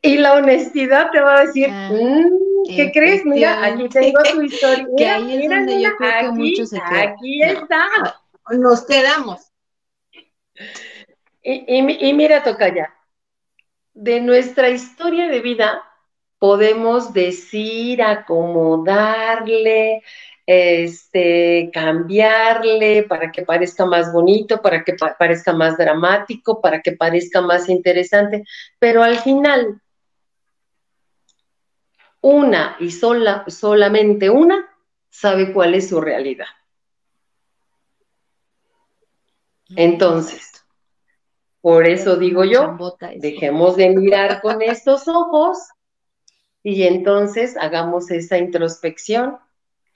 Y la honestidad te va a decir, Ah, "Mm, ¿qué crees? Mira, aquí tengo tu historia. Que Mira, ahí es mira, donde yo nena, creo que aquí, mucho se queda. aquí está. nos quedamos. Y, y, y mira, Tocaya, de nuestra historia de vida podemos decir, acomodarle, este, cambiarle para que parezca más bonito, para que pa parezca más dramático, para que parezca más interesante, pero al final, una y sola, solamente una sabe cuál es su realidad. Entonces, por eso digo yo, dejemos de mirar con estos ojos y entonces hagamos esa introspección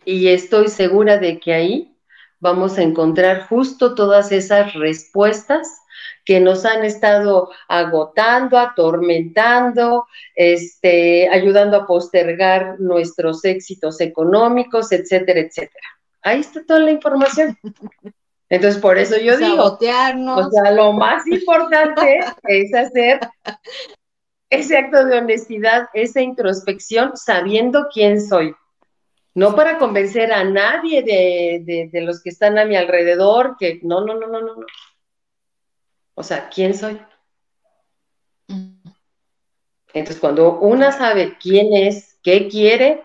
y estoy segura de que ahí vamos a encontrar justo todas esas respuestas que nos han estado agotando, atormentando, este, ayudando a postergar nuestros éxitos económicos, etcétera, etcétera. Ahí está toda la información. Entonces, por eso yo digo, o sea, lo más importante es hacer ese acto de honestidad, esa introspección, sabiendo quién soy. No para convencer a nadie de, de, los que están a mi alrededor, que no, no, no, no, no, no. O sea, ¿quién soy? Entonces, cuando una sabe quién es, qué quiere,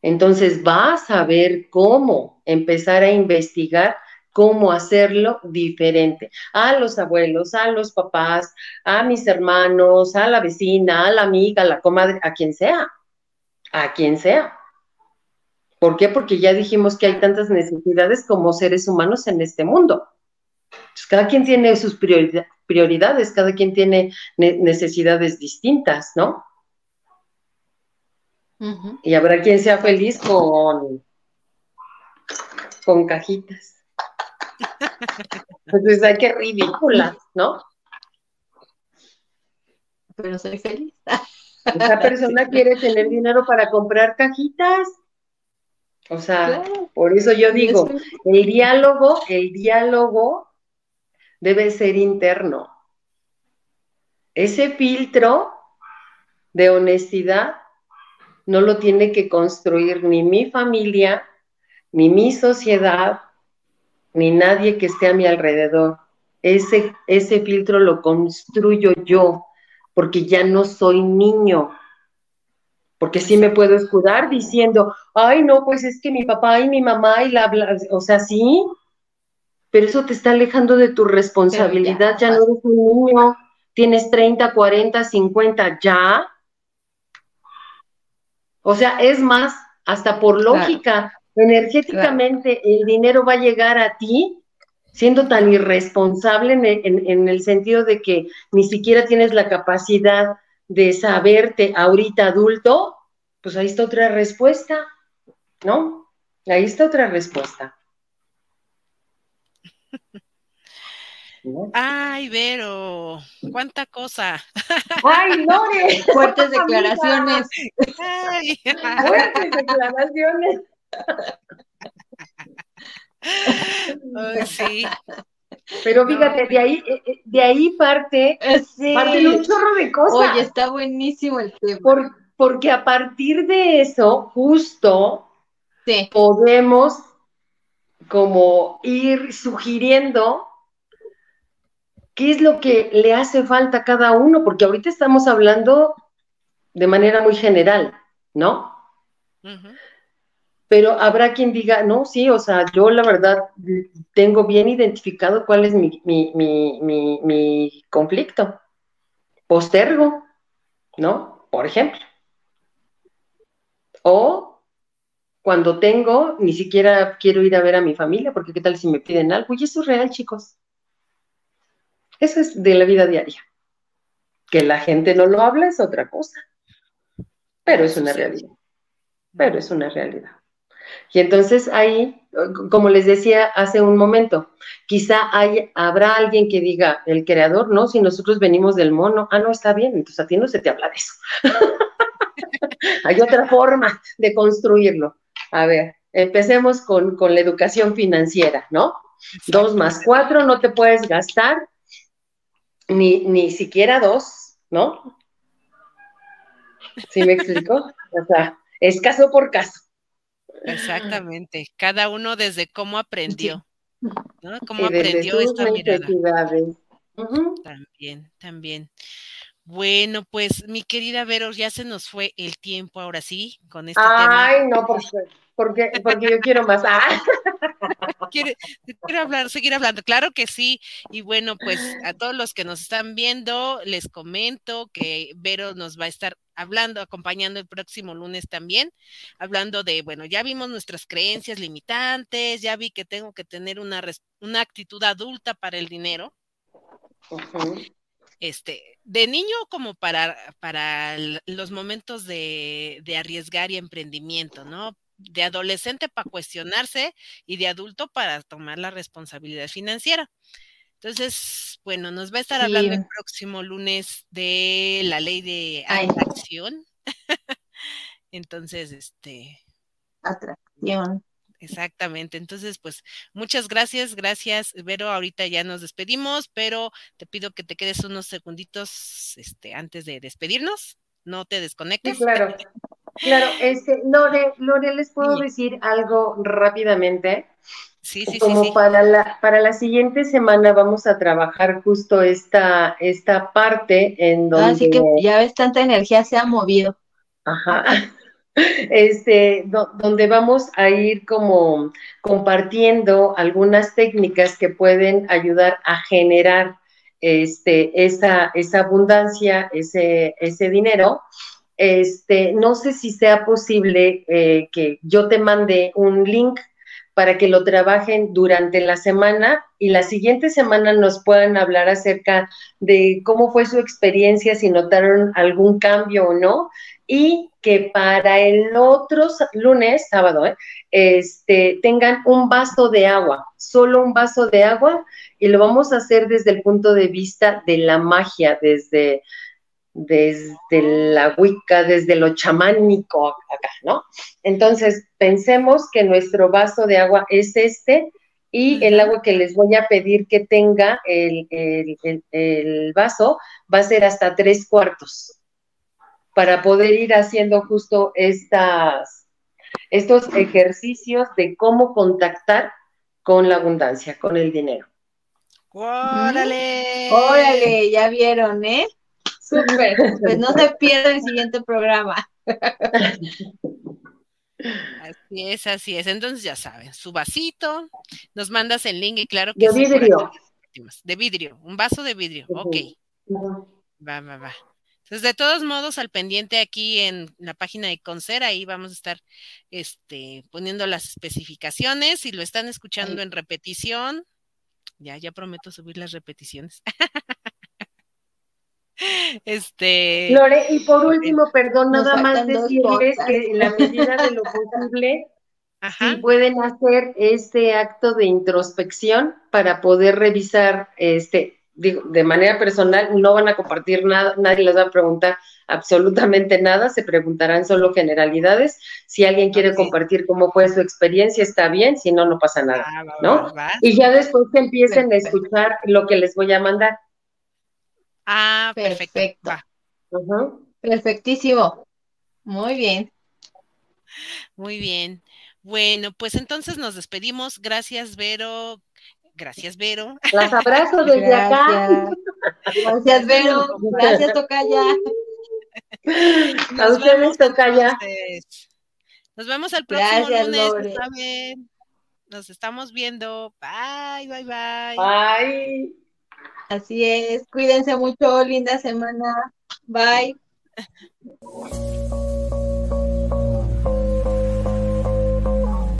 entonces va a saber cómo empezar a investigar cómo hacerlo diferente. A los abuelos, a los papás, a mis hermanos, a la vecina, a la amiga, a la comadre, a quien sea, a quien sea. ¿Por qué? Porque ya dijimos que hay tantas necesidades como seres humanos en este mundo. cada quien tiene sus prioridades, cada quien tiene necesidades distintas, ¿no? Y habrá quien sea feliz con, con cajitas. Entonces, hay que ridícula, ¿no? Pero soy feliz. Esa persona quiere tener dinero para comprar cajitas. O sea, por eso yo digo, el diálogo, el diálogo debe ser interno. Ese filtro de honestidad no lo tiene que construir ni mi familia, ni mi sociedad, ni nadie que esté a mi alrededor. Ese, ese filtro lo construyo yo, porque ya no soy niño. Porque sí me puedo escudar diciendo, ay, no, pues es que mi papá y mi mamá y la, o sea, sí, pero eso te está alejando de tu responsabilidad, ya, no eres un niño, tienes 30, 40, 50, ya. O sea, es más, hasta por lógica, energéticamente el dinero va a llegar a ti siendo tan irresponsable en el, sentido de que ni siquiera tienes la capacidad de saberte ahorita adulto, pues ahí está otra respuesta, ¿no? Ahí está otra respuesta. Ay, Vero, cuánta cosa. Ay, Lore. Fuertes declaraciones. Fuertes declaraciones sí. Pero fíjate, de ahí, eh, eh, de ahí parte, sí. parte un chorro de cosas. Oye, está buenísimo el tema. porque a partir de eso, justo, podemos como ir sugiriendo qué es lo que le hace falta a cada uno, porque ahorita estamos hablando de manera muy general, ¿no? Pero habrá quien diga, no, sí, o sea, yo la verdad tengo bien identificado cuál es mi, mi, conflicto. Postergo, ¿no? Por ejemplo. O cuando tengo, ni siquiera quiero ir a ver a mi familia, porque qué tal si me piden algo. Y eso es real, chicos. Eso es de la vida diaria. Que la gente no lo habla es otra cosa. Pero es una realidad. Pero es una realidad. Y entonces ahí, como les decía hace un momento, quizá hay, habrá alguien que diga, el creador, no, si nosotros venimos del mono, ah, no, está bien, entonces a ti no se te habla de eso. hay otra forma de construirlo. A ver, empecemos con, la educación financiera, ¿no? Dos más cuatro, no te puedes gastar ni, ni siquiera dos, ¿no? ¿Sí me explico? O sea, es caso por caso. Exactamente, cada uno desde cómo aprendió, ¿no? Cómo aprendió esta mirada. También, también. Bueno, pues mi querida Vero, ya se nos fue el tiempo ahora sí con este tema. Ay, no, porque, porque yo quiero más. Ah. ¿Quiere, hablar, seguir hablando? Claro que sí. Y bueno, pues a todos los que nos están viendo, les comento que Vero nos va a estar hablando, acompañando el próximo lunes también, hablando de, bueno, ya vimos nuestras creencias limitantes, ya vi que tengo que tener una, una actitud adulta para el dinero. Este, de niño como para, para los momentos de, de arriesgar y emprendimiento, ¿no? De adolescente para cuestionarse y de adulto para tomar la responsabilidad financiera. Entonces, bueno, nos va a estar hablando el próximo lunes de la ley de atracción. Entonces, este. Atracción. Exactamente. Entonces, pues muchas gracias, gracias, Vero. Ahorita ya nos despedimos, pero te pido que te quedes unos segunditos este, antes de despedirnos. No te desconectes. claro. Claro, este, Lore, Lore, les puedo decir algo rápidamente. Sí, sí, Como sí, para la para la siguiente semana vamos a trabajar justo esta esta parte en donde Así que ya ves tanta energía se ha movido. Ajá. Este, donde vamos a ir como compartiendo algunas técnicas que pueden ayudar a generar este, esa, esa abundancia, ese, ese dinero este, no sé si sea posible eh, que yo te mande un link para que lo trabajen durante la semana y la siguiente semana nos puedan hablar acerca de cómo fue su experiencia, si notaron algún cambio o no, y que para el otro lunes, sábado, eh, este, tengan un vaso de agua, solo un vaso de agua, y lo vamos a hacer desde el punto de vista de la magia, desde desde la Wicca, desde lo chamánico acá, ¿no? Entonces, pensemos que nuestro vaso de agua es este y el agua que les voy a pedir que tenga el, el, vaso va a ser hasta tres cuartos para poder ir haciendo justo estas, estos ejercicios de cómo contactar con la abundancia, con el dinero. ¡Órale! ¡Órale! Ya vieron, ¿eh? Súper, pues no se pierda el siguiente programa. Así es, así es. Entonces ya saben, su vasito, nos mandas el link y claro que de vidrio. De vidrio, un vaso de vidrio, ok. Va, va, va. Entonces, de todos modos, al pendiente aquí en la página de Concera, ahí vamos a estar este, poniendo las especificaciones. Si lo están escuchando en repetición, ya, ya prometo subir las repeticiones. Este. Lore, y por último, perdón, nada más decirles que en la medida de lo posible, si pueden hacer este acto de introspección para poder revisar, este, digo, de manera personal, no van a compartir nada, nadie les va a preguntar absolutamente nada, se preguntarán solo generalidades. Si alguien quiere compartir cómo fue su experiencia, está bien, si no, no pasa nada, ah, ¿no? y ya después que empiecen a escuchar lo que les voy a mandar. Ah, perfecto. Perfectísimo. Muy bien. Muy bien. Bueno, pues entonces nos despedimos. Gracias, Vero. Gracias, Vero. Las abrazo desde acá. Gracias, Vero. Gracias, Tocaya. A ustedes, Tocaya. Nos vemos el próximo lunes. Nos estamos viendo. Bye, bye, bye. Bye. Así es, cuídense mucho, linda semana. Bye.